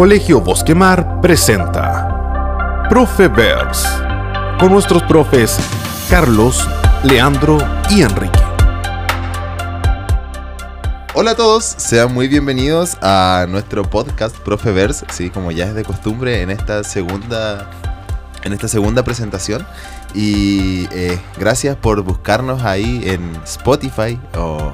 Colegio Bosquemar presenta Profevers con nuestros profes Carlos, Leandro y Enrique. Hola a todos, sean muy bienvenidos a nuestro podcast Profevers, sí, como ya es de costumbre en esta segunda en esta segunda presentación y eh, gracias por buscarnos ahí en Spotify o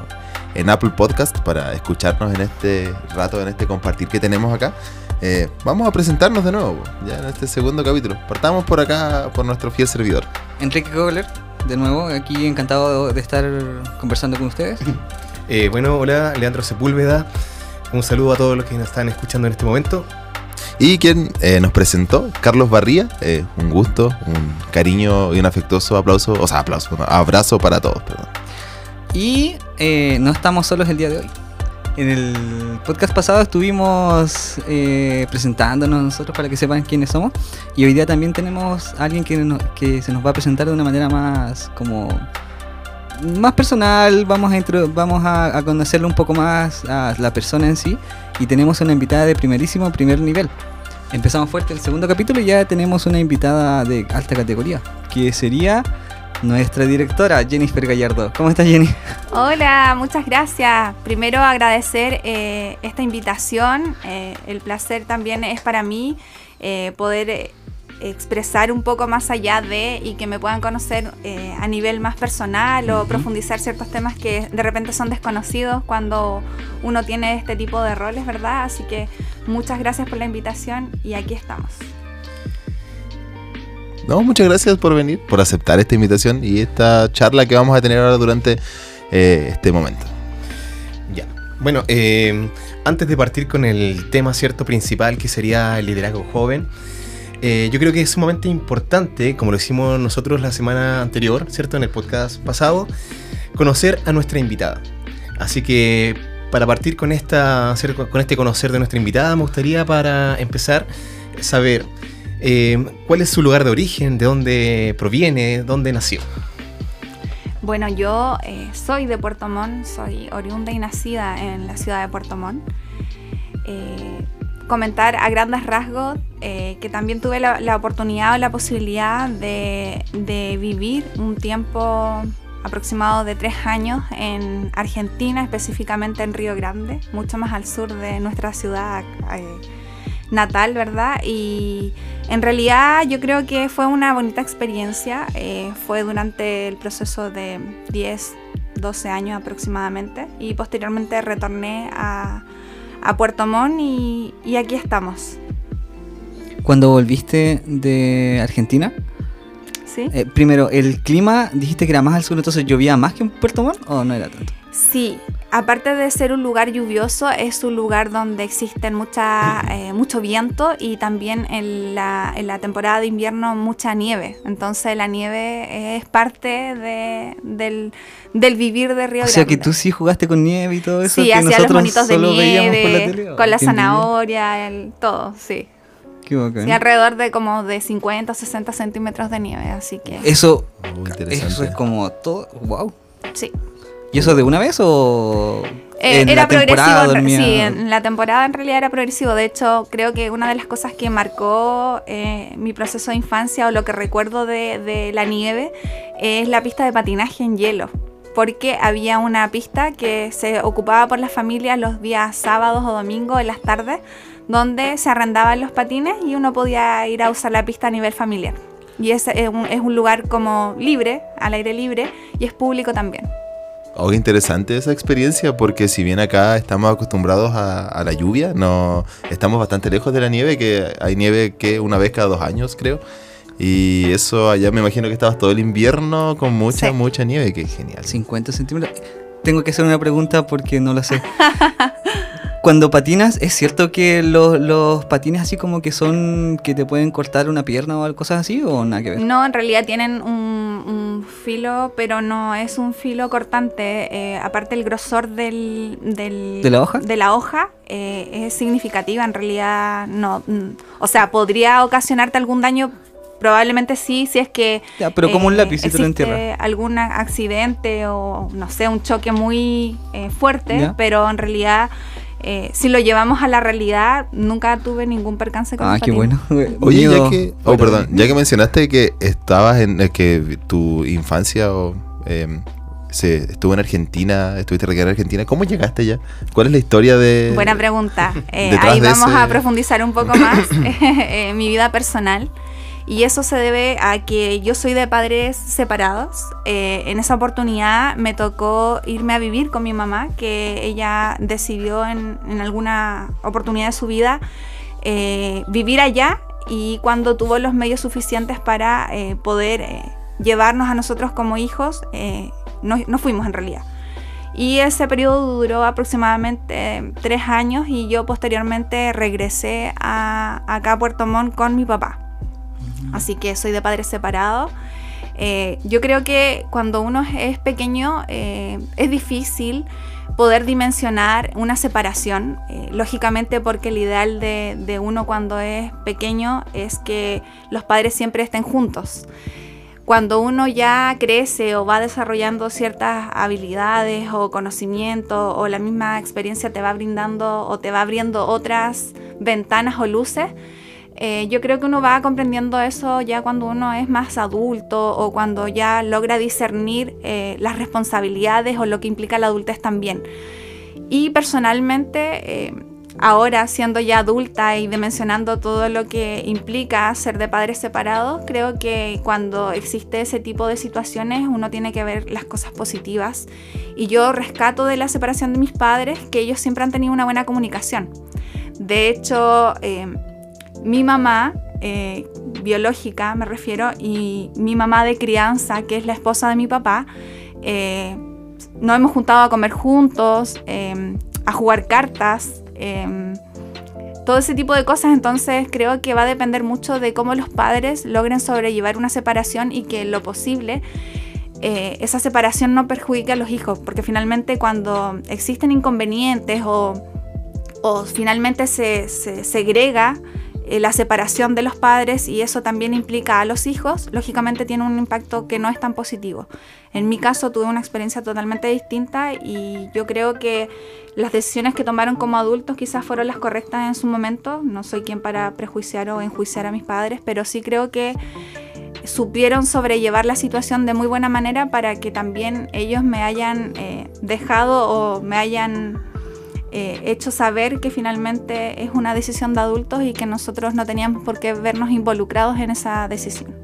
en Apple Podcast para escucharnos en este rato, en este compartir que tenemos acá. Eh, vamos a presentarnos de nuevo, ya en este segundo capítulo. Partamos por acá, por nuestro fiel servidor. Enrique Kogler, de nuevo, aquí encantado de estar conversando con ustedes. Eh, bueno, hola, Leandro Sepúlveda. Un saludo a todos los que nos están escuchando en este momento. Y quien eh, nos presentó, Carlos Barría, eh, un gusto, un cariño y un afectuoso aplauso, o sea, aplauso, abrazo para todos, perdón. Y eh, no estamos solos el día de hoy. En el podcast pasado estuvimos eh, presentándonos nosotros para que sepan quiénes somos. Y hoy día también tenemos a alguien que, se nos va a presentar de una manera más como más personal. Vamos a intro- vamos a, a conocerle un poco más a la persona en sí. Y tenemos una invitada de primerísimo primer nivel. Empezamos fuerte el segundo capítulo y ya tenemos una invitada de alta categoría. Que sería nuestra directora, Jennifer Gallardo. ¿Cómo estás, Jenny? Hola, muchas gracias. Primero agradecer eh, esta invitación. eh, el placer también es para mí eh, poder expresar un poco más allá de y que me puedan conocer a nivel más personal o profundizar ciertos temas que de repente son desconocidos cuando uno tiene este tipo de roles, ¿verdad? Así que muchas gracias por la invitación y aquí estamos. No, muchas gracias por venir, por aceptar esta invitación y esta charla que vamos a tener ahora durante eh, este momento. Ya. Bueno, eh, antes de partir con el tema cierto principal que sería el liderazgo joven, eh, yo creo que es sumamente importante, como lo hicimos nosotros la semana anterior, ¿cierto? En el podcast pasado, conocer a nuestra invitada. Así que para partir con, esta, con este conocer de nuestra invitada, me gustaría para empezar saber eh, cuál es su lugar de origen, de dónde proviene, dónde nació. Bueno, yo eh, soy de Puerto Montt, soy oriunda y nacida en la ciudad de Puerto Montt. Eh, comentar a grandes rasgos eh, que también tuve la, la oportunidad o la posibilidad de, de vivir un tiempo aproximado de tres años en Argentina, específicamente en Río Grande, mucho más al sur de nuestra ciudad eh, natal, ¿verdad? Y en realidad yo creo que fue una bonita experiencia. eh, fue durante el proceso de 10, 12 años aproximadamente. Y posteriormente retorné a, a Puerto Montt y, y aquí estamos. Cuando volviste de Argentina, ¿Sí? eh, primero, ¿el clima dijiste que era más al sur, entonces llovía más que en Puerto Montt o no era tanto? Sí, aparte de ser un lugar lluvioso, es un lugar donde existen mucha, eh, mucho viento y también en la, en la temporada de invierno mucha nieve. Entonces la nieve es parte de- del, del vivir de Río o sea que Grande. tú sí jugaste con nieve y todo eso. Sí, hacía los monitos de por la nieve, con la zanahoria, el, todo, sí. Sí, alrededor de como de 50 o 60 centímetros de nieve, así que Eso, Muy eso es como todo. ¡Wow! sí. ¿Y eso de una vez o.? Eh, en era la progresivo, dormía? sí, en la temporada en realidad era progresivo. De hecho, creo que una de las cosas que marcó eh, mi proceso de infancia o lo que recuerdo de, de la nieve es la pista de patinaje en hielo. Porque había una pista que se ocupaba por las familias los días sábados o domingos en las tardes, donde se arrendaban los patines y uno podía ir a usar la pista a nivel familiar. Y es, es un, es un lugar como libre, al aire libre, y es público también. Oh, qué interesante esa experiencia, porque si bien acá estamos acostumbrados a, a la lluvia, no estamos bastante lejos de la nieve, que hay nieve que una vez cada dos años, creo. Y eso allá me imagino que estabas todo el invierno con mucha, Sí. mucha nieve, que genial. 50 centímetros. Tengo que hacer una pregunta porque no la sé. Cuando patinas, ¿es cierto que los, los patines así como que son que te pueden cortar una pierna o algo- cosas así o nada que ver? No, en realidad tienen un, un filo, pero no es un filo cortante. eh, aparte el grosor del, del- ¿De la hoja? de la hoja, eh, es significativa. En realidad no, mm, o sea, podría ocasionarte algún daño. Probablemente sí, si es que Ya, pero como un lápiz si te lo algún accidente o no sé, un choque muy eh, fuerte, Ya. pero en realidad eh, si lo llevamos a la realidad, nunca tuve ningún percance con Ah, qué bueno. Oye, ya que, oh, perdón, ya que mencionaste que estabas en eh, que tu infancia o, em, se estuvo en Argentina, estuviste en Argentina, ¿cómo llegaste ya? ¿Cuál es la historia de Buena pregunta. Eh, ahí vamos ese- a profundizar un poco más en mi vida personal. Y eso se debe a que yo soy de padres separados. Eh, en esa oportunidad me tocó irme a vivir con mi mamá, que ella decidió en, alguna oportunidad de su vida eh, vivir allá y cuando tuvo los medios suficientes para eh, poder llevarnos a nosotros como hijos, no, fuimos en realidad. Y ese periodo duró aproximadamente tres años y yo posteriormente regresé a, acá a Puerto Montt con mi papá. Así que soy de padres separados. Eh, yo creo que cuando uno es- pequeño eh, es difícil poder dimensionar una separación, eh, lógicamente porque el ideal de, de uno cuando es pequeño es que los padres siempre estén juntos cuando uno ya crece o va desarrollando ciertas habilidades o conocimientos o la misma experiencia te va brindando o te va abriendo otras ventanas o luces, eh, yo creo que uno va comprendiendo eso ya cuando uno es más adulto o cuando ya logra discernir eh, las responsabilidades o lo que implica la adultez también. Y personalmente, eh, ahora siendo ya adulta y dimensionando todo lo que implica ser de padres separados, creo que cuando existe ese tipo de situaciones uno tiene que ver las cosas positivas. Y yo rescato de la separación de mis padres que ellos siempre han tenido una buena comunicación. De hecho, eh, mi mamá, eh, biológica me refiero, y mi mamá de crianza, que es la esposa de mi papá, eh, nos hemos juntado a comer juntos, eh, a jugar cartas, eh, todo ese tipo de cosas. Entonces creo que va a depender mucho de cómo los padres logren sobrellevar una separación y que lo posible eh, esa separación no perjudique a los hijos, porque finalmente cuando existen inconvenientes o, o finalmente se, se segrega eh, la separación de los padres y eso también implica a los hijos, lógicamente tiene un impacto que no es tan positivo. En mi caso tuve una experiencia totalmente distinta y yo creo que las decisiones que tomaron como adultos quizás fueron las correctas en su momento. No soy quien para prejuiciar o enjuiciar a mis padres, pero sí creo que supieron sobrellevar la situación de muy buena manera para que también ellos me hayan eh, dejado o me hayan eh, hecho saber que finalmente es una decisión de adultos y que nosotros no teníamos por qué vernos involucrados en esa decisión.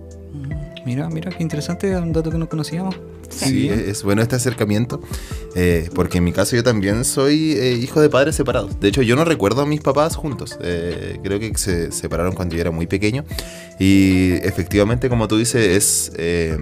Mira, mira, qué interesante, un dato que no conocíamos. Sí, es, es bueno este acercamiento, eh, porque en mi caso yo también soy eh, hijo de padres separados. De hecho, yo no recuerdo a mis papás juntos. Eh, creo que se separaron cuando yo era muy pequeño. Y efectivamente, como tú dices, es, eh,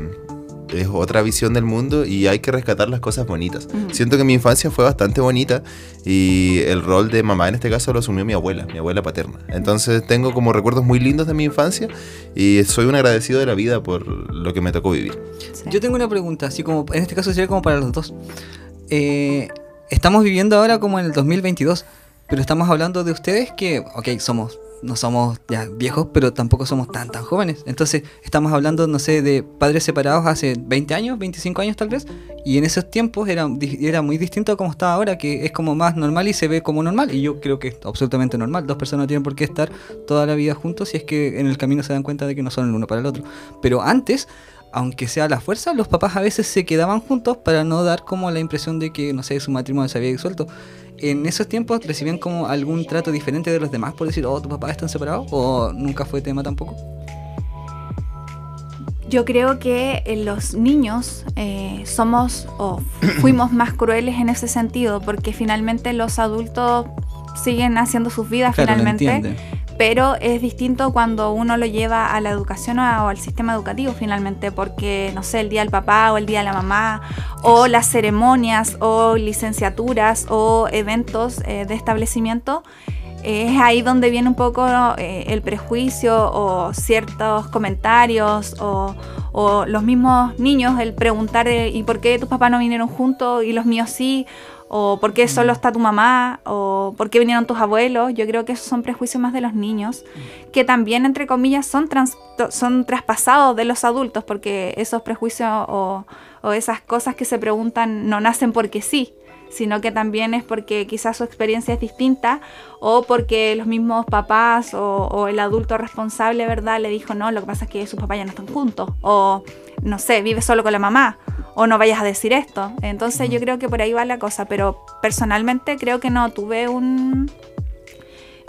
es otra visión del mundo y hay que rescatar las cosas bonitas. Siento que mi infancia fue bastante bonita y el rol de mamá en este caso lo asumió mi abuela, mi abuela paterna. Entonces tengo como recuerdos muy lindos de mi infancia y soy un agradecido de la vida por lo que me tocó vivir. Sí. Yo tengo una pregunta, así como, en este caso sería como para los dos. Eh, estamos viviendo ahora como en el 2022, pero estamos hablando de ustedes que, ok, somos, no somos ya viejos, pero tampoco somos tan, tan jóvenes. Entonces, estamos hablando, no sé, de padres separados hace 20 años, 25 años tal vez, y en esos tiempos era, era muy distinto a como está ahora, que es como más normal y se ve como normal, y yo creo que es absolutamente normal. Dos personas no tienen por qué estar toda la vida juntos si es que en el camino se dan cuenta de que no son el uno para el otro. Pero antes aunque sea a la fuerza, los papás a veces se quedaban juntos para no dar como la impresión de que, no sé, su matrimonio se había disuelto. En esos tiempos recibían como algún trato diferente de los demás por decir, oh, tus papás están separados, o nunca fue tema tampoco. Yo creo que eh, los niños eh, somos o fuimos más crueles en ese sentido, porque finalmente los adultos siguen haciendo sus vidas Claro, lo finalmente, entienden. Pero es distinto cuando uno lo lleva a la educación o, a- o al sistema educativo finalmente, porque no sé, el día del papá o el día de la mamá, o las ceremonias o licenciaturas o eventos eh, de establecimiento. eh, Es ahí donde viene un poco eh, el prejuicio o ciertos comentarios o, o los mismos niños, el preguntar eh, ¿y por qué tus papás no vinieron juntos y los míos sí? O por qué solo está tu mamá, o por qué vinieron tus abuelos. Yo creo que esos son prejuicios más de los niños, que también, entre comillas, son, trans- son traspasados de los adultos, porque esos prejuicios o, o esas cosas que se preguntan no nacen porque sí, sino que también es porque quizás su experiencia es distinta o porque los mismos papás o, el adulto responsable, ¿verdad? Le dijo, no, lo que pasa es que sus papás ya no están juntos o, no sé, vive solo con la mamá o no vayas a decir esto. Entonces yo creo que por ahí va la cosa, pero personalmente creo que no tuve un...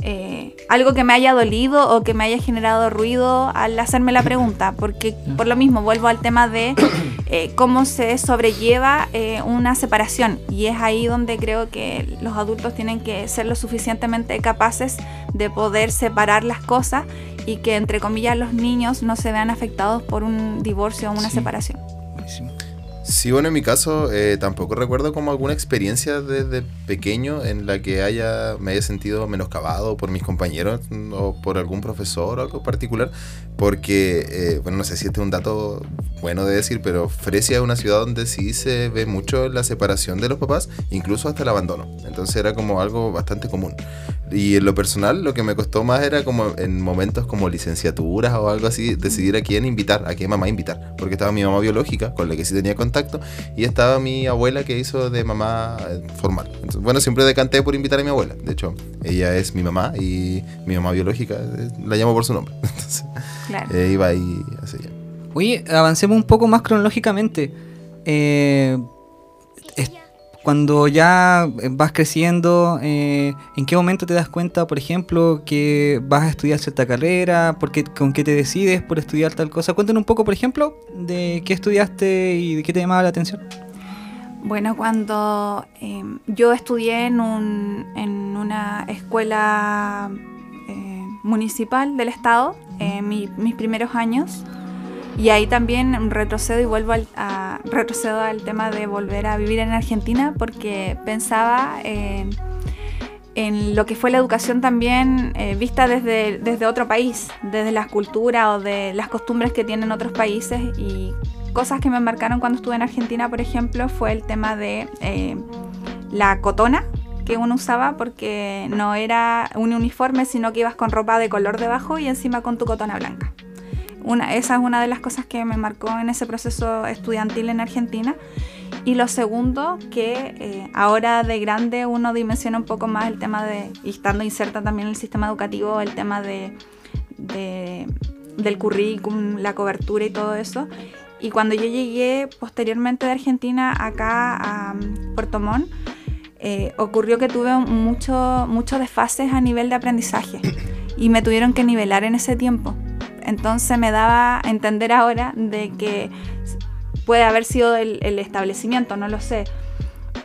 Eh, algo que me haya dolido o que me haya generado ruido al hacerme la pregunta, porque por lo mismo vuelvo al tema de eh, cómo se sobrelleva eh, una separación y es ahí donde creo que los adultos tienen que ser lo suficientemente capaces de poder separar las cosas y que entre comillas los niños no se vean afectados por un divorcio o una separación. Sí, bueno, en mi caso eh, tampoco recuerdo como alguna experiencia desde pequeño en la que haya me haya sentido menoscabado por mis compañeros mm, o por algún profesor o algo particular, porque, eh, bueno, no sé si este es un dato bueno de decir, pero Fresia es una ciudad donde sí se ve mucho la separación de los papás, incluso hasta el abandono. Entonces era como algo bastante común. Y en lo personal, lo que me costó más era como en momentos como licenciaturas o algo así, decidir a quién invitar, a qué mamá invitar. Porque estaba mi mamá biológica, con la que sí tenía contacto, y estaba mi abuela que hizo de mamá eh, formal. bueno, siempre decanté por invitar a mi abuela. De hecho, ella es mi mamá y mi mamá biológica eh, la llamo por su nombre. Entonces, eh, iba ahí así. Oye, avancemos un poco más cronológicamente. Eh, cuando ya vas creciendo, eh, ¿en qué momento te das cuenta, por ejemplo, que vas a estudiar cierta carrera? ¿Con qué te decides por estudiar tal cosa? Cuéntanos un poco, por ejemplo, de qué estudiaste y de qué te llamaba la atención. Bueno, cuando em, yo estudié en, un, en una escuela eh, municipal del estado, en mis primeros años, y ahí también retrocedo y vuelvo al, a, retrocedo al tema de volver a vivir en Argentina porque pensaba en, lo que fue la educación también eh, vista desde, desde otro país, desde la cultura o de las costumbres que tienen otros países. Y cosas que me marcaron cuando estuve en Argentina, por ejemplo, fue el tema de eh, la cotona que uno usaba porque no era un uniforme, sino que ibas con ropa de color debajo y encima con tu cotona blanca esa es una de las cosas que me marcó en ese proceso estudiantil en Argentina. Y lo segundo, que eh, ahora de grande uno dimensiona un poco más el tema de, y estando inserta también en el sistema educativo, el tema de, del currículum, la cobertura y todo eso. Y cuando yo llegué posteriormente de Argentina acá a um, Puerto Montt, eh, ocurrió que tuve muchos mucho desfases a nivel de aprendizaje y me tuvieron que nivelar en ese tiempo. Entonces me daba a entender ahora de que puede haber sido el, establecimiento, no lo sé.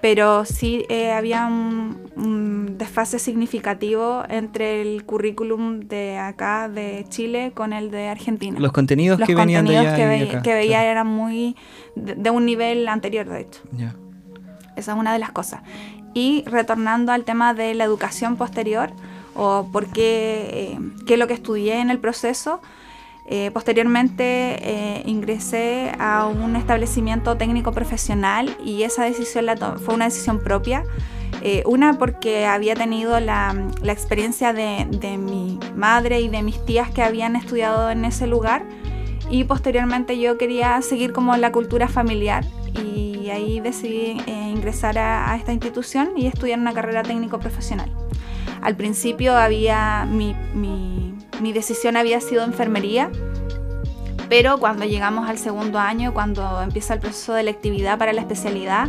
Pero sí eh, había un, desfase significativo entre el currículum de acá, de Chile, con el de Argentina. Los contenidos que venían de allá que, que veía eran muy de, un nivel anterior, de hecho. Esa es una de las cosas. Y retornando al tema de la educación posterior, o por qué, eh, qué es lo que estudié en el proceso, eh, posteriormente eh, ingresé a un establecimiento técnico profesional y esa decisión fue una decisión propia. Eh, una porque había tenido la, experiencia de, mi madre y de mis tías que habían estudiado en ese lugar y posteriormente yo quería seguir como la cultura familiar y ahí decidí ingresar a, esta institución y estudiar una carrera técnico profesional. Al principio había mi mi decisión había sido enfermería, pero cuando llegamos al segundo año, cuando empieza el proceso de electividad para la especialidad,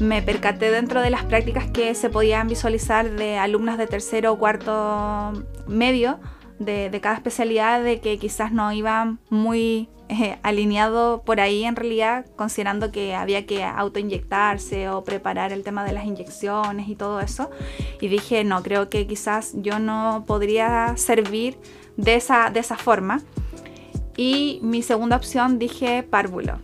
me percaté dentro de las prácticas que se podían visualizar de alumnas de tercero o cuarto medio de, cada especialidad, de que quizás no iban muy eh, alineado por ahí en realidad, considerando que había que autoinyectarse o preparar el tema de las inyecciones y todo eso. Y dije, no, creo que quizás yo no podría servir de esa, de esa forma. Y mi segunda opción dije párvulo,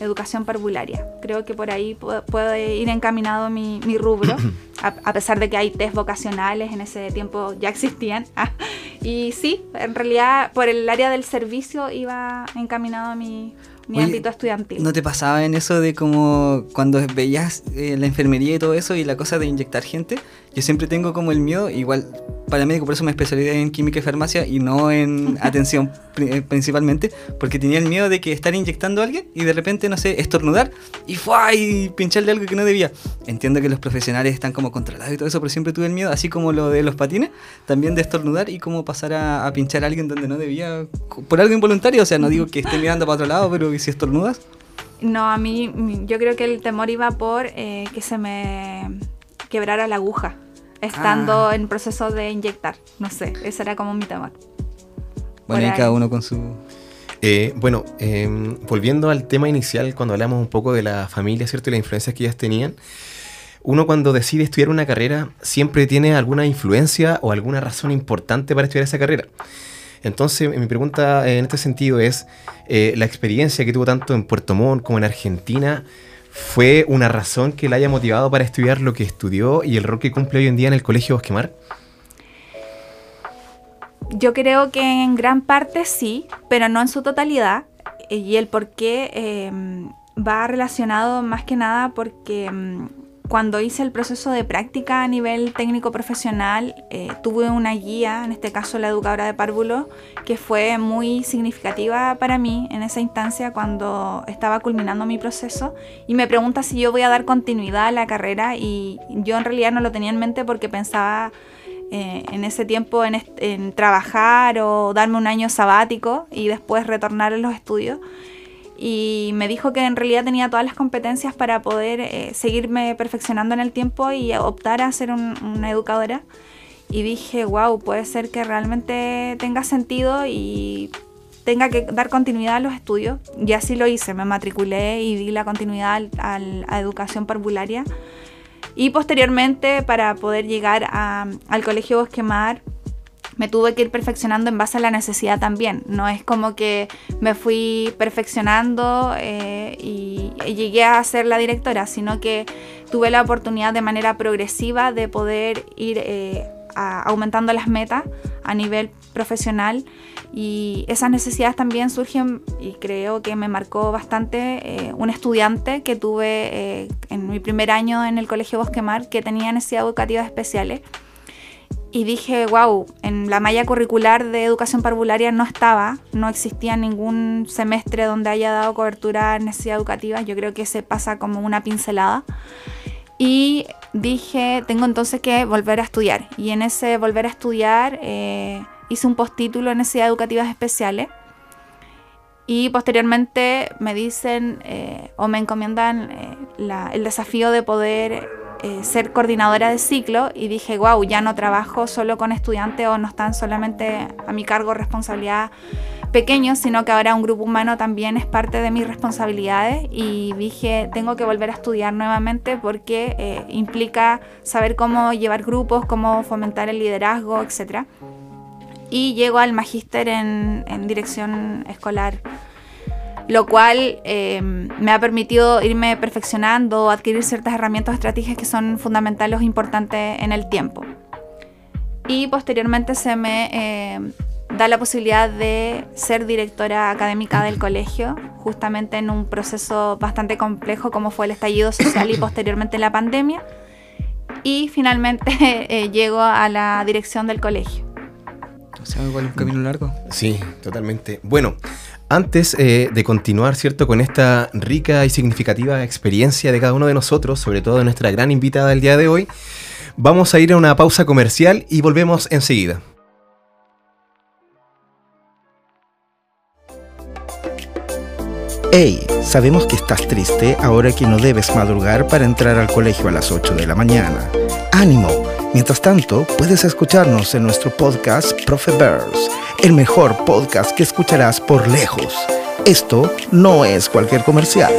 educación parvularia. Creo que por ahí puede ir encaminado mi, mi rubro, a, pesar de que hay test vocacionales, en ese tiempo ya existían. y sí, en realidad por el área del servicio iba encaminado a mi, mi ámbito estudiantil. ¿No te pasaba en eso de como cuando veías eh, la enfermería y todo eso y la cosa de inyectar gente? Yo siempre tengo como el miedo, igual paramédico, por eso me especialicé en química y farmacia y no en atención eh, principalmente, porque tenía el miedo de que estar inyectando a alguien y de repente, no sé, estornudar y ¡fua! y pincharle algo que no debía. Entiendo que los profesionales están como controlados y todo eso, pero siempre tuve el miedo, así como lo de los patines, también de estornudar y como pasar a, a pinchar a alguien donde no debía, por algo involuntario, o sea, no digo que esté mirando para otro lado, pero que si estornudas, No, a mí, yo creo que el temor iba por eh, que se me quebrara la aguja, estando Ah. en proceso de inyectar. No sé, ese era como mi temor. bueno, y cada uno con su... Eh, bueno, eh, volviendo al tema inicial, cuando hablamos un poco de la familia, ¿cierto? Y las influencias que ellas tenían, uno cuando decide estudiar una carrera siempre tiene alguna influencia o alguna razón importante para estudiar esa carrera. Entonces, mi pregunta en este sentido es, eh, ¿la experiencia que tuvo tanto en Puerto Montt como en Argentina fue una razón que la haya motivado para estudiar lo que estudió y el rol que cumple hoy en día en el Colegio Bosquemar? Yo creo que en gran parte sí, pero no en su totalidad. Y el por qué eh, va relacionado más que nada porque mm, cuando hice el proceso de práctica a nivel técnico profesional, eh, tuve una guía, en este caso la educadora de párvulo, que fue muy significativa para mí en esa instancia cuando estaba culminando mi proceso y me pregunta si yo voy a dar continuidad a la carrera y yo en realidad no lo tenía en mente porque pensaba eh, en ese tiempo en, en trabajar o darme un año sabático y después retornar a los estudios. Y me dijo que en realidad tenía todas las competencias para poder eh, seguirme perfeccionando en el tiempo y optar a ser un- una educadora. Y dije, wow, puede ser que realmente tenga sentido y tenga que dar continuidad a los estudios. Y así lo hice, me matriculé y di la continuidad al- al- a educación parvularia. Y posteriormente, para poder llegar al Colegio Bosquemar, me tuve que ir perfeccionando en base a la necesidad también. No es como que me fui perfeccionando eh, y, llegué a ser la directora, sino que tuve la oportunidad de manera progresiva de poder ir eh, aumentando las metas a nivel profesional y esas necesidades también surgen y creo que me marcó bastante eh, un estudiante que tuve en mi primer año en el Colegio Bosquemar que tenía necesidades educativas especiales y dije, wow, en la malla curricular de educación parvularia no estaba, no existía ningún semestre donde haya dado cobertura a necesidades educativas, yo creo que se pasa como una pincelada. Y dije, tengo entonces que volver a estudiar. Y en ese volver a estudiar eh, hice un postítulo en necesidades educativas especiales. Y posteriormente me dicen eh, o me encomiendan eh, la- el desafío de poder eh, ser coordinadora de ciclo y dije, wow, ya no trabajo solo con estudiantes o no están solamente a mi cargo responsabilidad pequeños, sino que ahora un grupo humano también es parte de mis responsabilidades y dije, tengo que volver a estudiar nuevamente porque eh, implica saber cómo llevar grupos, cómo fomentar el liderazgo, etc. Y llego al magíster en, en dirección escolar lo cual eh, me ha permitido irme perfeccionando, adquirir ciertas herramientas estrategias que son fundamentales o importantes en el tiempo. Y posteriormente se me eh, da la posibilidad de ser directora académica del colegio, justamente en un proceso bastante complejo como fue el estallido social y posteriormente la pandemia. Y finalmente eh, llego a la dirección del colegio. O sea, igual un camino largo. Sí, totalmente. Bueno, antes eh, de continuar, ¿cierto? Con esta rica y significativa experiencia de cada uno de nosotros, sobre todo de nuestra gran invitada del día de hoy, vamos a ir a una pausa comercial y volvemos enseguida. Hey, sabemos que estás triste ahora que no debes madrugar para entrar al colegio a las 8 de la mañana. ¡Ánimo! Mientras tanto, puedes escucharnos en nuestro podcast Profe Bears, el mejor podcast que escucharás por lejos. Esto no es cualquier comercial.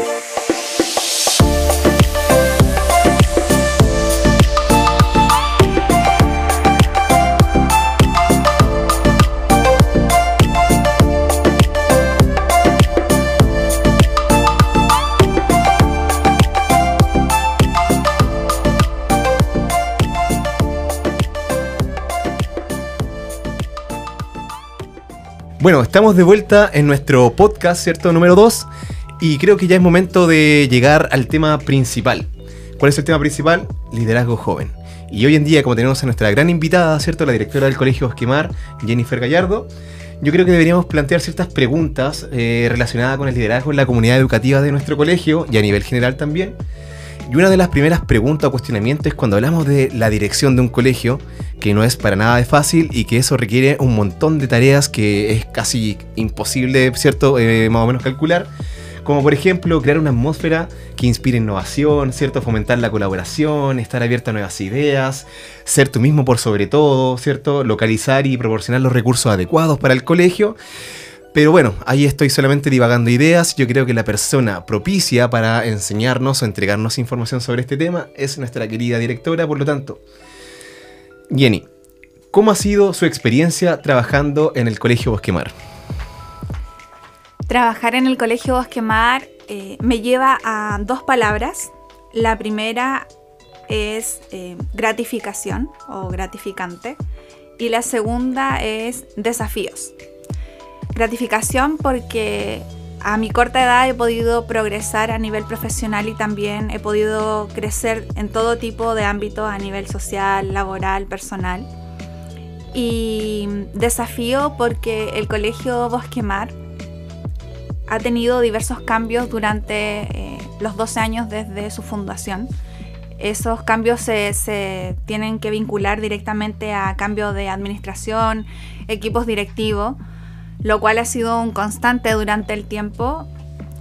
Bueno, estamos de vuelta en nuestro podcast, ¿cierto? Número 2. Y creo que ya es momento de llegar al tema principal. ¿Cuál es el tema principal? Liderazgo joven. Y hoy en día, como tenemos a nuestra gran invitada, ¿cierto? La directora del Colegio Osquemar, Jennifer Gallardo, yo creo que deberíamos plantear ciertas preguntas eh, relacionadas con el liderazgo en la comunidad educativa de nuestro colegio y a nivel general también. Y una de las primeras preguntas o cuestionamientos es cuando hablamos de la dirección de un colegio, que no es para nada fácil y que eso requiere un montón de tareas que es casi imposible, ¿cierto? Eh, más o menos calcular. Como por ejemplo crear una atmósfera que inspire innovación, ¿cierto? Fomentar la colaboración, estar abierto a nuevas ideas, ser tú mismo por sobre todo, ¿cierto? Localizar y proporcionar los recursos adecuados para el colegio. Pero bueno, ahí estoy solamente divagando ideas. Yo creo que la persona propicia para enseñarnos o entregarnos información sobre este tema es nuestra querida directora, por lo tanto. Jenny, ¿cómo ha sido su experiencia trabajando en el Colegio Bosquemar? Trabajar en el Colegio Bosquemar eh, me lleva a dos palabras. La primera es eh, gratificación o gratificante y la segunda es desafíos. Gratificación porque a mi corta edad he podido progresar a nivel profesional y también he podido crecer en todo tipo de ámbitos a nivel social, laboral, personal. Y desafío porque el colegio Bosquemar ha tenido diversos cambios durante eh, los 12 años desde su fundación. Esos cambios se, se, tienen que vincular directamente a cambio de administración, equipos directivos lo cual ha sido un constante durante el tiempo.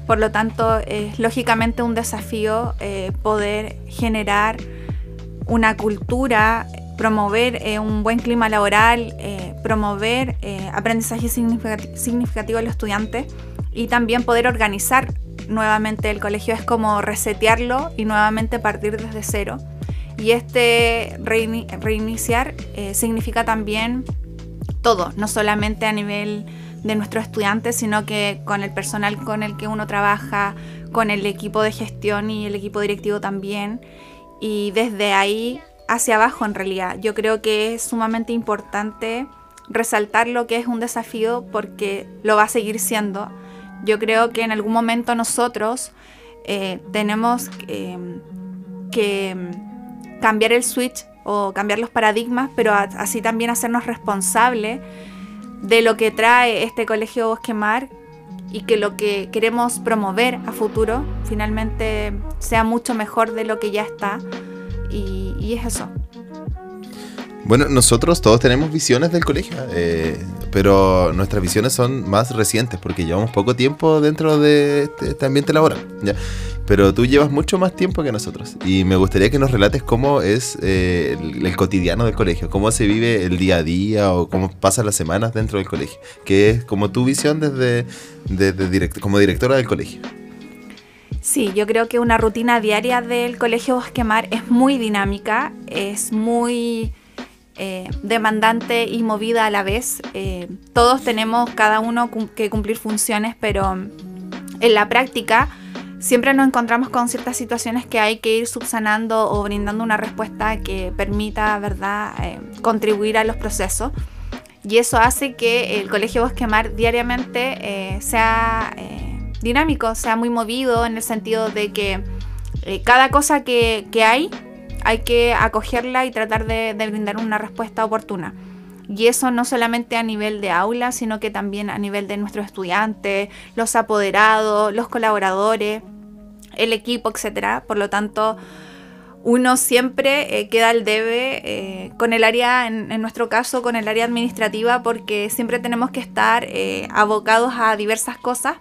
Por lo tanto, es lógicamente un desafío eh, poder generar una cultura, promover eh, un buen clima laboral, eh, promover aprendizaje significativo a los estudiantes y también poder organizar nuevamente el colegio. Es como resetearlo y nuevamente partir desde cero. Y este reiniciar significa también todo, no solamente a nivel de nuestros estudiantes, sino que con el personal con el que uno trabaja, con el equipo de gestión y el equipo directivo también. Y desde ahí hacia abajo en realidad. Yo creo que es sumamente importante resaltar lo que es un desafío porque lo va a seguir siendo. Yo creo que en algún momento nosotros eh, tenemos eh, que cambiar el switch o cambiar los paradigmas, pero así también hacernos responsables de lo que trae este colegio Bosquemar y que lo que queremos promover a futuro finalmente sea mucho mejor de lo que ya está. Y, es eso. Bueno, nosotros todos tenemos visiones del colegio, eh, pero nuestras visiones son más recientes porque llevamos poco tiempo dentro de este, este ambiente laboral. ¿ya? Pero tú llevas mucho más tiempo que nosotros y me gustaría que nos relates cómo es eh, el, cotidiano del colegio, cómo se vive el día a día o cómo pasan las semanas dentro del colegio, que es como tu visión desde, como directora del colegio. Sí, yo creo que una rutina diaria del Colegio Bosquemar es muy dinámica, es muy eh, demandante y movida a la vez. Eh, todos tenemos cada uno que cumplir funciones, pero en la práctica siempre nos encontramos con ciertas situaciones que hay que ir subsanando o brindando una respuesta que permita, ¿verdad?, eh, contribuir a los procesos. Y eso hace que el Colegio Bosquemar diariamente eh, sea dinámico, sea muy movido en el sentido de que cada cosa que, hay hay que acogerla y tratar de, brindar una respuesta oportuna. Y eso no solamente a nivel de aula, sino que también a nivel de nuestros estudiantes, los apoderados, los colaboradores el equipo, etcétera. Por lo tanto, uno siempre eh, queda al debe eh, con el área, en, nuestro caso, con el área administrativa, porque siempre tenemos que estar eh, abocados a diversas cosas.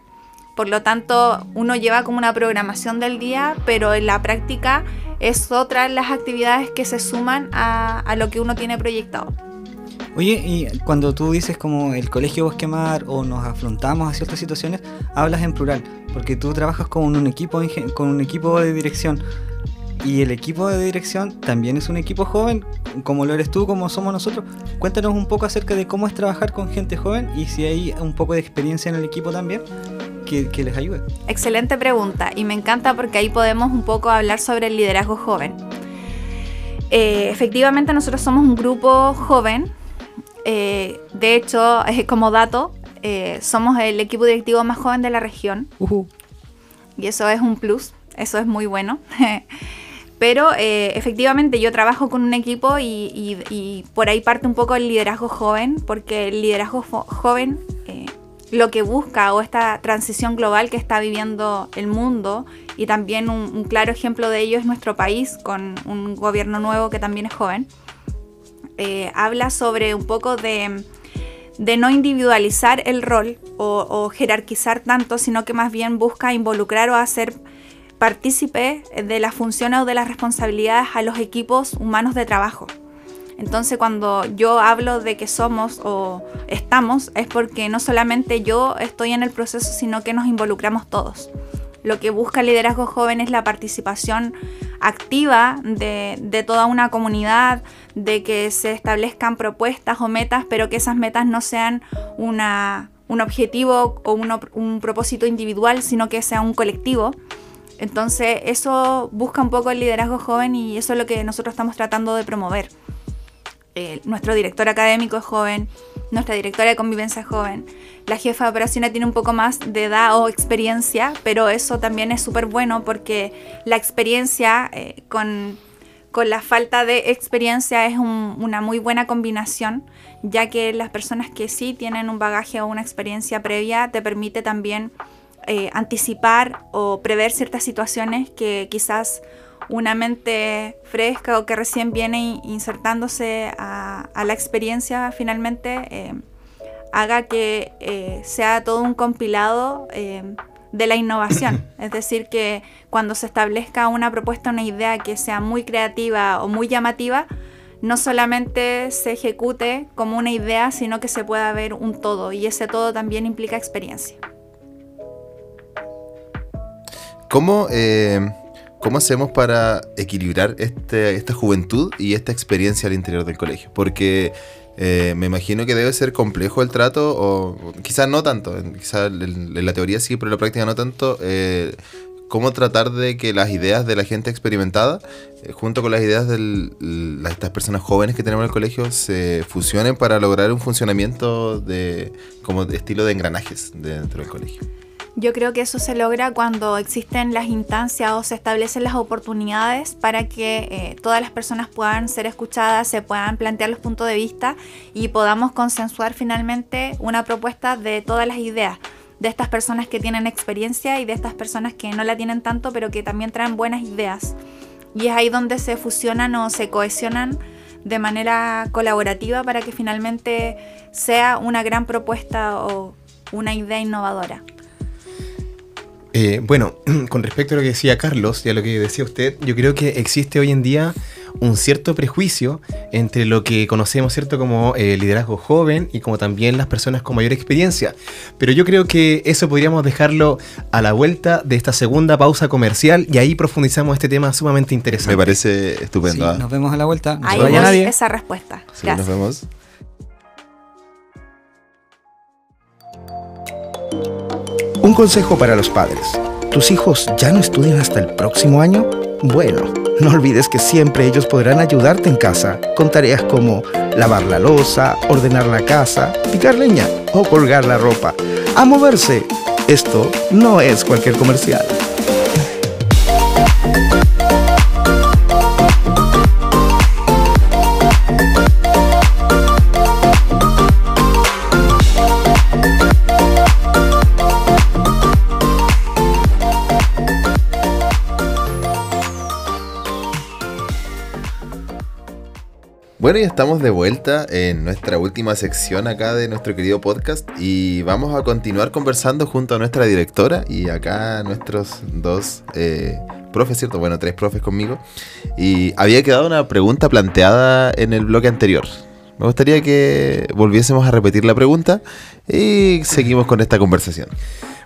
Por lo tanto, uno lleva como una programación del día, pero en la práctica es otra las actividades que se suman a, a lo que uno tiene proyectado. Oye, y cuando tú dices como el colegio Bosquemar o nos afrontamos a ciertas situaciones, hablas en plural, porque tú trabajas con un equipo, con un equipo de dirección. Y el equipo de dirección también es un equipo joven, como lo eres tú, como somos nosotros. Cuéntanos un poco acerca de cómo es trabajar con gente joven y si hay un poco de experiencia en el equipo también que, les ayude. Excelente pregunta y me encanta porque ahí podemos un poco hablar sobre el liderazgo joven. Eh, efectivamente nosotros somos un grupo joven eh, de hecho, como dato, eh, somos el equipo directivo más joven de la región. Y eso es un plus, eso es muy bueno. Pero eh, efectivamente yo trabajo con un equipo y, por ahí parte un poco el liderazgo joven, porque el liderazgo joven eh, lo que busca o esta transición global que está viviendo el mundo y también un, un claro ejemplo de ello es nuestro país con un gobierno nuevo que también es joven, eh, habla sobre un poco de, de no individualizar el rol o, o jerarquizar tanto, sino que más bien busca involucrar o hacer partícipe de las funciones o de las responsabilidades a los equipos humanos de trabajo. Entonces cuando yo hablo de que somos o estamos es porque no solamente yo estoy en el proceso, sino que nos involucramos todos. Lo que busca el liderazgo joven es la participación activa de, toda una comunidad, de que se establezcan propuestas o metas, pero que esas metas no sean un objetivo o un, un propósito individual, sino que sea un colectivo. Entonces eso busca un poco el liderazgo joven y eso es lo que nosotros estamos tratando de promover. Eh, nuestro director académico es joven, nuestra directora de convivencia es joven, la jefa de operaciones tiene un poco más de edad o experiencia, pero eso también es súper bueno porque la experiencia eh, con, con la falta de experiencia es un- una muy buena combinación, ya que las personas que sí tienen un bagaje o una experiencia previa te permite también eh, anticipar o prever ciertas situaciones que quizás una mente fresca o que recién viene in- insertándose a, a la experiencia finalmente eh, haga que eh, sea todo un compilado eh, de la innovación. es decir, que cuando se establezca una propuesta, una idea que sea muy creativa o muy llamativa, no solamente se ejecute como una idea, sino que se pueda ver un todo y ese todo también implica experiencia. ¿Cómo, eh, ¿Cómo hacemos para equilibrar este, esta juventud y esta experiencia al interior del colegio? Porque eh, me imagino que debe ser complejo el trato, o quizás no tanto, quizás en, la teoría sí, pero en la práctica no tanto. eh, ¿Cómo tratar de que las ideas de la gente experimentada, junto con las ideas de estas personas jóvenes que tenemos en el colegio, se fusionen para lograr un funcionamiento de como de estilo de engranajes dentro del colegio? Yo creo que eso se logra cuando existen las instancias o se establecen las oportunidades para que eh, todas las personas puedan ser escuchadas, se puedan plantear los puntos de vista y podamos consensuar finalmente una propuesta de todas las ideas de estas personas que tienen experiencia y de estas personas que no la tienen tanto pero que también traen buenas ideas. Y es ahí donde se fusionan o se cohesionan de manera colaborativa para que finalmente sea una gran propuesta o una idea innovadora. Eh, bueno, con respecto a lo que decía Carlos y a lo que decía usted, yo creo que existe hoy en día un cierto prejuicio entre lo que conocemos, ¿cierto?, como eh, liderazgo joven y como también las personas con mayor experiencia. Pero yo creo que eso podríamos dejarlo a la vuelta de esta segunda pausa comercial y ahí profundizamos este tema sumamente interesante. Me parece estupendo. Sí, ¿ah? nos vemos a la vuelta. No Ahí vaya nadie. esa respuesta. Sí, nos Gracias. vemos. Un consejo para los padres. ¿Tus hijos ya no estudian hasta el próximo año? Bueno, no olvides que siempre ellos podrán ayudarte en casa con tareas como lavar la losa, ordenar la casa, picar leña o colgar la ropa. A moverse. Esto no es cualquier comercial. Y estamos de vuelta en nuestra última sección acá de nuestro querido podcast y vamos a continuar conversando junto a nuestra directora y acá nuestros dos eh, profes, ¿cierto? Bueno, tres profes conmigo. Y había quedado una pregunta planteada en el bloque anterior. Me gustaría que volviésemos a repetir la pregunta y seguimos con esta conversación.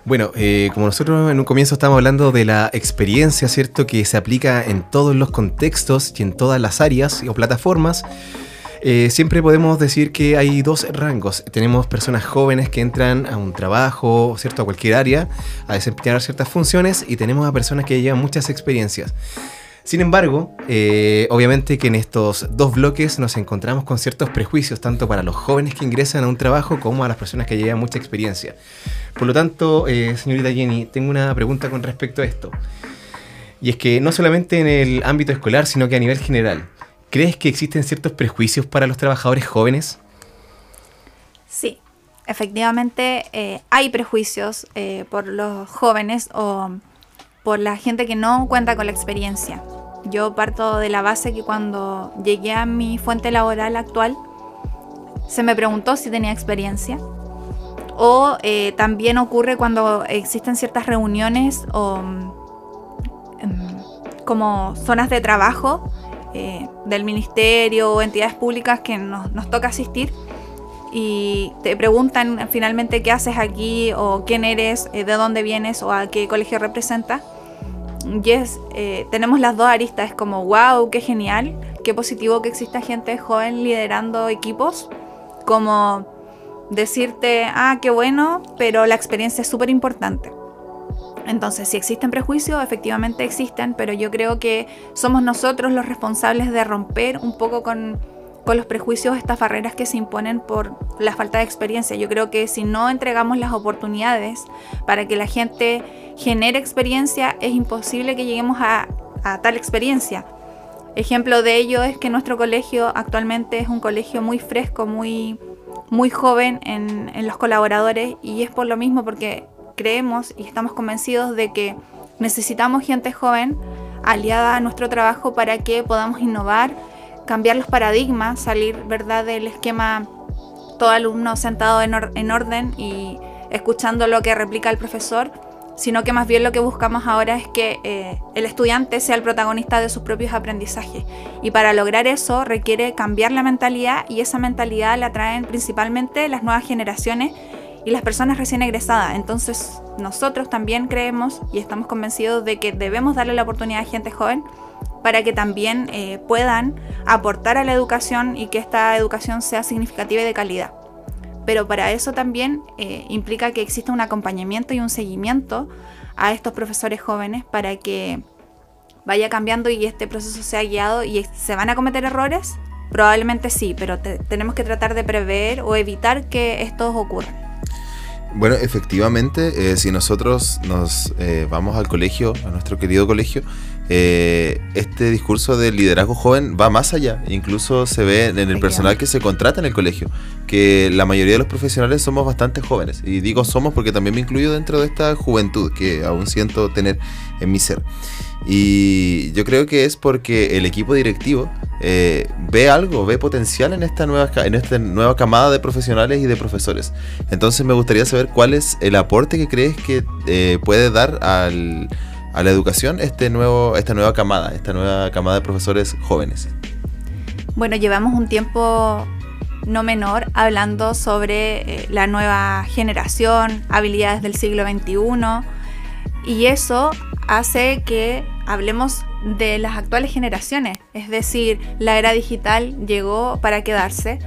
Bueno, eh, como nosotros en un comienzo estábamos hablando de la experiencia, ¿cierto? Que se aplica en todos los contextos y en todas las áreas o plataformas. eh, siempre podemos decir que hay dos rangos. Tenemos personas jóvenes que entran a un trabajo, ¿cierto? A cualquier área, a desempeñar ciertas funciones y tenemos a personas que llevan muchas experiencias. Sin embargo, eh, obviamente que en estos dos bloques nos encontramos con ciertos prejuicios, tanto para los jóvenes que ingresan a un trabajo como a las personas que llevan mucha experiencia. Por lo tanto, eh, señorita Jenny, tengo una pregunta con respecto a esto. Y es que no solamente en el ámbito escolar, sino que a nivel general, ¿crees que existen ciertos prejuicios para los trabajadores jóvenes? Sí, efectivamente eh, hay prejuicios eh, por los jóvenes o por la gente que no cuenta con la experiencia. Yo parto de la base que cuando llegué a mi fuente laboral actual, se me preguntó si tenía experiencia. O eh, también ocurre cuando existen ciertas reuniones o em, como zonas de trabajo eh, del ministerio o entidades públicas que nos, toca asistir y te preguntan finalmente qué haces aquí o quién eres, eh, de dónde vienes o a qué colegio representas. Y tenemos las dos aristas, como, wow, qué genial, qué positivo que exista gente joven liderando equipos, como decirte, ah, qué bueno, pero la experiencia es súper importante. Entonces, si existen prejuicios, efectivamente existen, pero yo creo que somos nosotros los responsables de romper un poco con, con los prejuicios, estas barreras que se imponen por la falta de experiencia. Yo creo que si no entregamos las oportunidades para que la gente genere experiencia, es imposible que lleguemos a, a tal experiencia. Ejemplo de ello es que nuestro colegio actualmente es un colegio muy fresco, muy, muy joven en, los colaboradores y es por lo mismo porque creemos y estamos convencidos de que necesitamos gente joven aliada a nuestro trabajo para que podamos innovar, cambiar los paradigmas, salir ¿verdad? del esquema todo alumno sentado en orden y escuchando lo que replica el profesor, sino que más bien lo que buscamos ahora es que eh, el estudiante sea el protagonista de sus propios aprendizajes. Y para lograr eso requiere cambiar la mentalidad y esa mentalidad la traen principalmente las nuevas generaciones y las personas recién egresadas. Entonces nosotros también creemos y estamos convencidos de que debemos darle la oportunidad a gente joven para que también eh, puedan aportar a la educación y que esta educación sea significativa y de calidad. Pero para eso también eh, implica que exista un acompañamiento y un seguimiento a estos profesores jóvenes para que vaya cambiando y este proceso sea guiado y se van a cometer errores. Probablemente sí, pero te tenemos que tratar de prever o evitar que estos ocurran. Bueno, efectivamente, eh, si nosotros nos eh, vamos al colegio, a nuestro querido colegio, eh, este discurso del liderazgo joven va más allá. Incluso se ve en el personal que se contrata en el colegio, que la mayoría de los profesionales somos bastante jóvenes. Y digo somos porque también me incluyo dentro de esta juventud que aún siento tener en mi ser. Y yo creo que es porque el equipo directivo eh, ve algo, ve potencial en esta, nueva, en esta nueva camada de profesionales y de profesores. Entonces me gustaría saber cuál es el aporte que crees que eh, puede dar al, a la educación este nuevo, esta nueva camada, esta nueva camada de profesores jóvenes. Bueno, llevamos un tiempo no menor hablando sobre eh, la nueva generación, habilidades del siglo XXI, y eso hace que hablemos de las actuales generaciones, es decir, la era digital llegó para quedarse.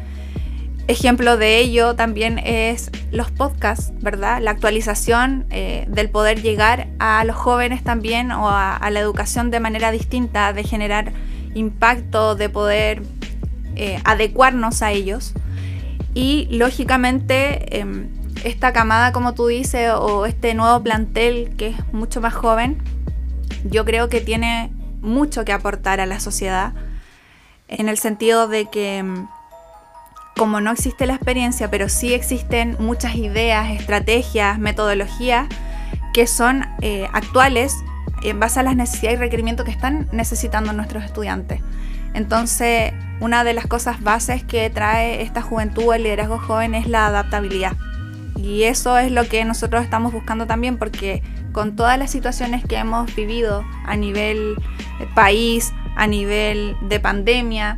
Ejemplo de ello también es los podcasts, ¿verdad? La actualización eh, del poder llegar a los jóvenes también o a, la educación de manera distinta, de generar impacto, de poder eh, adecuarnos a ellos. Y lógicamente eh, esta camada, como tú dices, o este nuevo plantel que es mucho más joven, yo creo que tiene mucho que aportar a la sociedad, en el sentido de que como no existe la experiencia, pero sí existen muchas ideas, estrategias, metodologías que son eh, actuales en base a las necesidades y requerimientos que están necesitando nuestros estudiantes. Entonces, una de las cosas bases que trae esta juventud, el liderazgo joven, es la adaptabilidad. Y eso es lo que nosotros estamos buscando también, porque con todas las situaciones que hemos vivido a nivel eh, país, a nivel de pandemia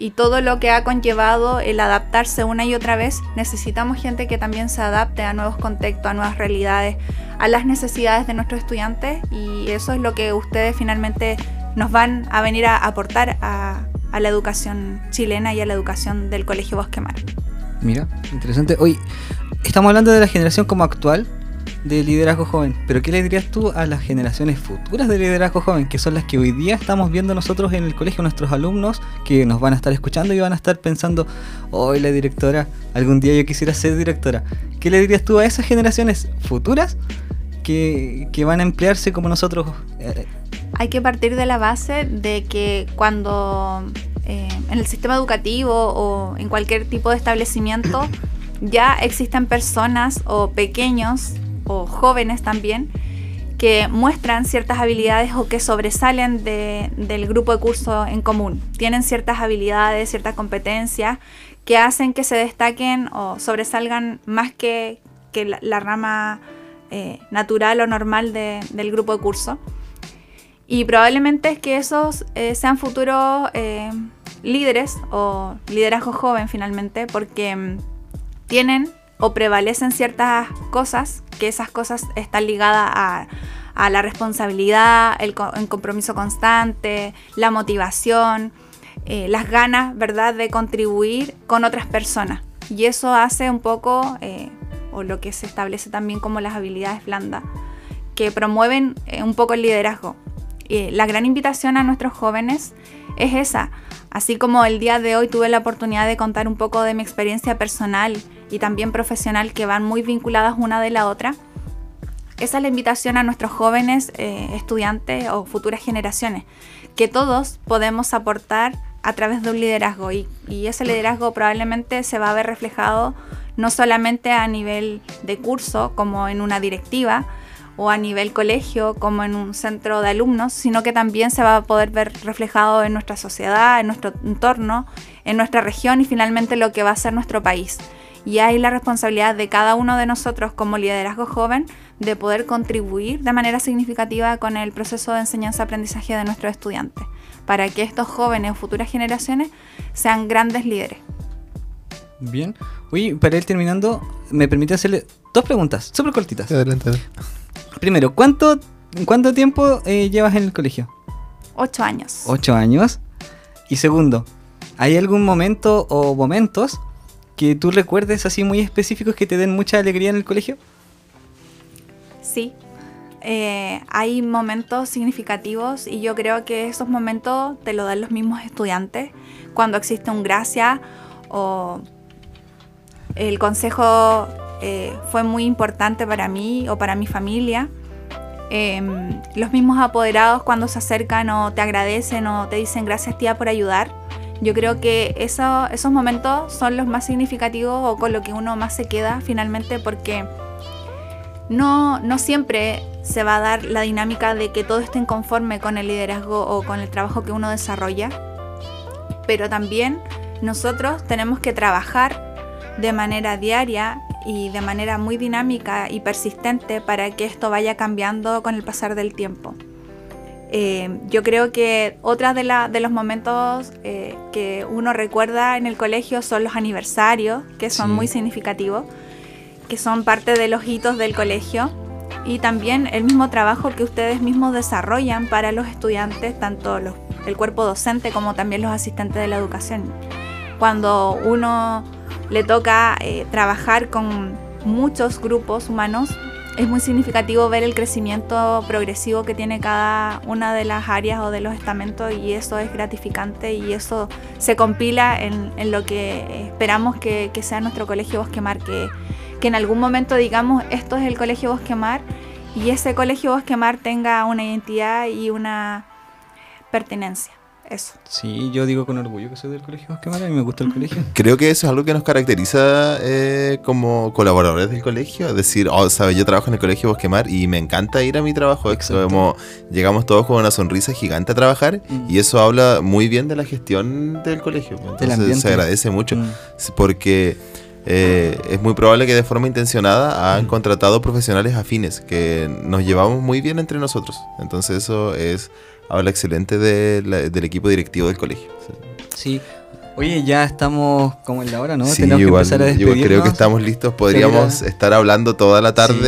y todo lo que ha conllevado el adaptarse una y otra vez, necesitamos gente que también se adapte a nuevos contextos, a nuevas realidades, a las necesidades de nuestros estudiantes y eso es lo que ustedes finalmente nos van a venir a aportar a, la educación chilena y a la educación del Colegio Bosque Mar. Mira, interesante. Hoy estamos hablando de la generación como actual, de liderazgo joven. Pero ¿qué le dirías tú a las generaciones futuras de liderazgo joven, que son las que hoy día estamos viendo nosotros en el colegio, nuestros alumnos, que nos van a estar escuchando y van a estar pensando, hoy la directora, algún día yo quisiera ser directora? ¿Qué le dirías tú a esas generaciones futuras que, que van a emplearse como nosotros, eh, Hay que partir de la base de que cuando eh, en el sistema educativo o en cualquier tipo de establecimiento ya existen personas o pequeños o jóvenes también que muestran ciertas habilidades o que sobresalen del grupo de curso en común. Tienen ciertas habilidades, ciertas competencias que hacen que se destaquen o sobresalgan más que, la, rama eh, natural o normal del grupo de curso. Y probablemente es que esos eh, sean futuros eh, líderes o liderazgo joven finalmente, porque mm, tienen o prevalecen ciertas cosas, que esas cosas están ligadas a, la responsabilidad, el, compromiso constante, la motivación, eh, las ganas, ¿verdad?, de contribuir con otras personas. Y eso hace un poco, eh, o lo que se establece también como las habilidades blandas, que promueven eh, un poco el liderazgo. la gran invitación a nuestros jóvenes es esa. Así como el día de hoy tuve la oportunidad de contar un poco de mi experiencia personal y también profesional que van muy vinculadas una de la otra. Esa es la invitación a nuestros jóvenes eh, estudiantes o futuras generaciones, que todos podemos aportar a través de un liderazgo y, y ese liderazgo probablemente se va a ver reflejado no solamente a nivel de curso como en una directiva, o a nivel colegio como en un centro de alumnos, sino que también se va a poder ver reflejado en nuestra sociedad, en nuestro entorno, en nuestra región y finalmente lo que va a ser nuestro país y hay la responsabilidad de cada uno de nosotros como liderazgo joven de poder contribuir de manera significativa con el proceso de enseñanza-aprendizaje de nuestros estudiantes, para que estos jóvenes o futuras generaciones sean grandes líderes. Bien. Uy, para ir terminando, me permite hacerle dos preguntas, súper cortitas. Adelante. Primero, ¿cuánto, cuánto tiempo eh, llevas en el colegio? Ocho años. Ocho años. Y segundo, ¿hay algún momento o momentos que tú recuerdes así muy específicos que te den mucha alegría en el colegio? Sí, eh, hay momentos significativos y yo creo que esos momentos te lo dan los mismos estudiantes cuando existe un gracia o el consejo eh, fue muy importante para mí o para mi familia. Em, los mismos apoderados cuando se acercan o te agradecen o te dicen gracias tía por ayudar. Yo creo que esos momentos son los más significativos o con lo que uno más se queda finalmente porque no, siempre se va a dar la dinámica de que todos estén conforme con el liderazgo o con el trabajo que uno desarrolla, pero también nosotros tenemos que trabajar de manera diaria y de manera muy dinámica y persistente para que esto vaya cambiando con el pasar del tiempo. Eh, yo creo que otra de, de los momentos eh, que uno recuerda en el colegio son los aniversarios, que son muy significativos, que son parte de los hitos del colegio y también el mismo trabajo que ustedes mismos desarrollan para los estudiantes, tanto el cuerpo docente como también los asistentes de la educación. Cuando uno le toca eh, trabajar con muchos grupos humanos, es muy significativo ver el crecimiento progresivo que tiene cada una de las áreas o de los estamentos y eso es gratificante y eso se compila en, lo que esperamos que, sea nuestro colegio Bosquemar, que, que en algún momento digamos esto es el colegio Bosquemar y ese colegio Bosquemar tenga una identidad y una pertenencia eso. Sí, yo digo con orgullo que soy del colegio Bosquemar, a mí me gusta el colegio. Creo que eso es algo que nos caracteriza eh, como colaboradores del colegio, es decir, oh, ¿sabes? yo trabajo en el colegio Bosquemar y me encanta ir a mi trabajo, como llegamos todos con una sonrisa gigante a trabajar mm. y eso habla muy bien de la gestión del colegio, entonces se agradece mucho, mm. porque... Eh, es muy probable que de forma intencionada han mm. contratado profesionales afines que nos llevamos muy bien entre nosotros. Entonces eso es habla excelente del equipo directivo del colegio. Sí. Oye, ya estamos como en la hora, ¿no? Sí, Tenemos igual, que empezar a yo creo que estamos listos. Podríamos estar hablando toda la tarde,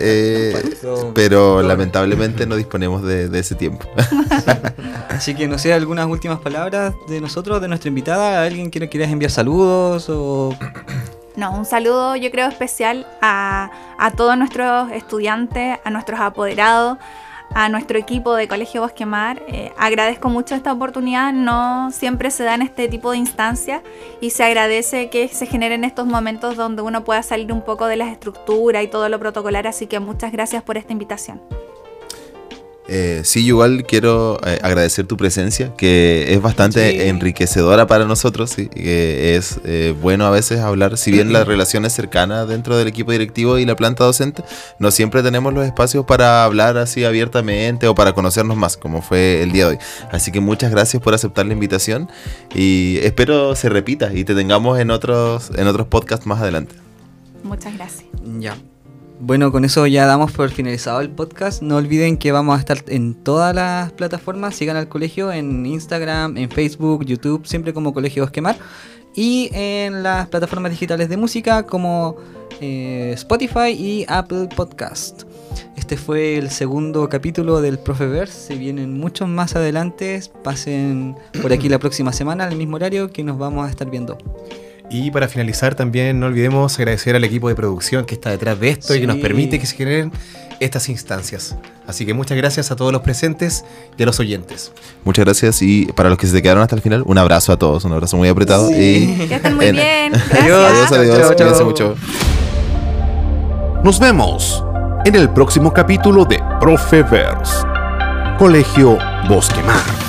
eh, pero lamentablemente no disponemos de, ese tiempo. Así que no sé, algunas últimas palabras de nosotros, de nuestra invitada. ¿Alguien que quieras enviar saludos o...? No, un saludo yo creo especial a, a todos nuestros estudiantes, a nuestros apoderados, a nuestro equipo de Colegio Bosquemar. Eh, agradezco mucho esta oportunidad, no siempre se dan este tipo de instancias y se agradece que se generen estos momentos donde uno pueda salir un poco de la estructura y todo lo protocolar, así que muchas gracias por esta invitación. Eh, sí, yo igual quiero eh, agradecer tu presencia, que es bastante Sí. enriquecedora para nosotros. ¿sí? Que es eh, bueno a veces hablar, si bien la relación es cercana dentro del equipo directivo y la planta docente, no siempre tenemos los espacios para hablar así abiertamente o para conocernos más, como fue el día de hoy. Así que muchas gracias por aceptar la invitación y espero se repita y te tengamos en otros, en otros podcasts más adelante. Muchas gracias. Ya. Bueno, con eso ya damos por finalizado el podcast. No olviden que vamos a estar en todas las plataformas. Sigan al colegio en Instagram, en Facebook, YouTube, siempre como Colegio Esquemar. Y en las plataformas digitales de música como eh, Spotify y Apple Podcast. Este fue el segundo capítulo del Profeverse. Se vienen muchos más adelante. Pasen por aquí la próxima semana al mismo horario que nos vamos a estar viendo. Y para finalizar también no olvidemos agradecer al equipo de producción que está detrás de esto y que nos permite que se generen estas instancias. Así que muchas gracias a todos los presentes y a los oyentes. Muchas gracias y para los que se quedaron hasta el final, un abrazo a todos, un abrazo muy apretado y Que estén muy En- bien. Adiós. Gracias. adiós, adiós, mucho. Nos vemos en el próximo capítulo de Profeverse. Colegio Bosquemar.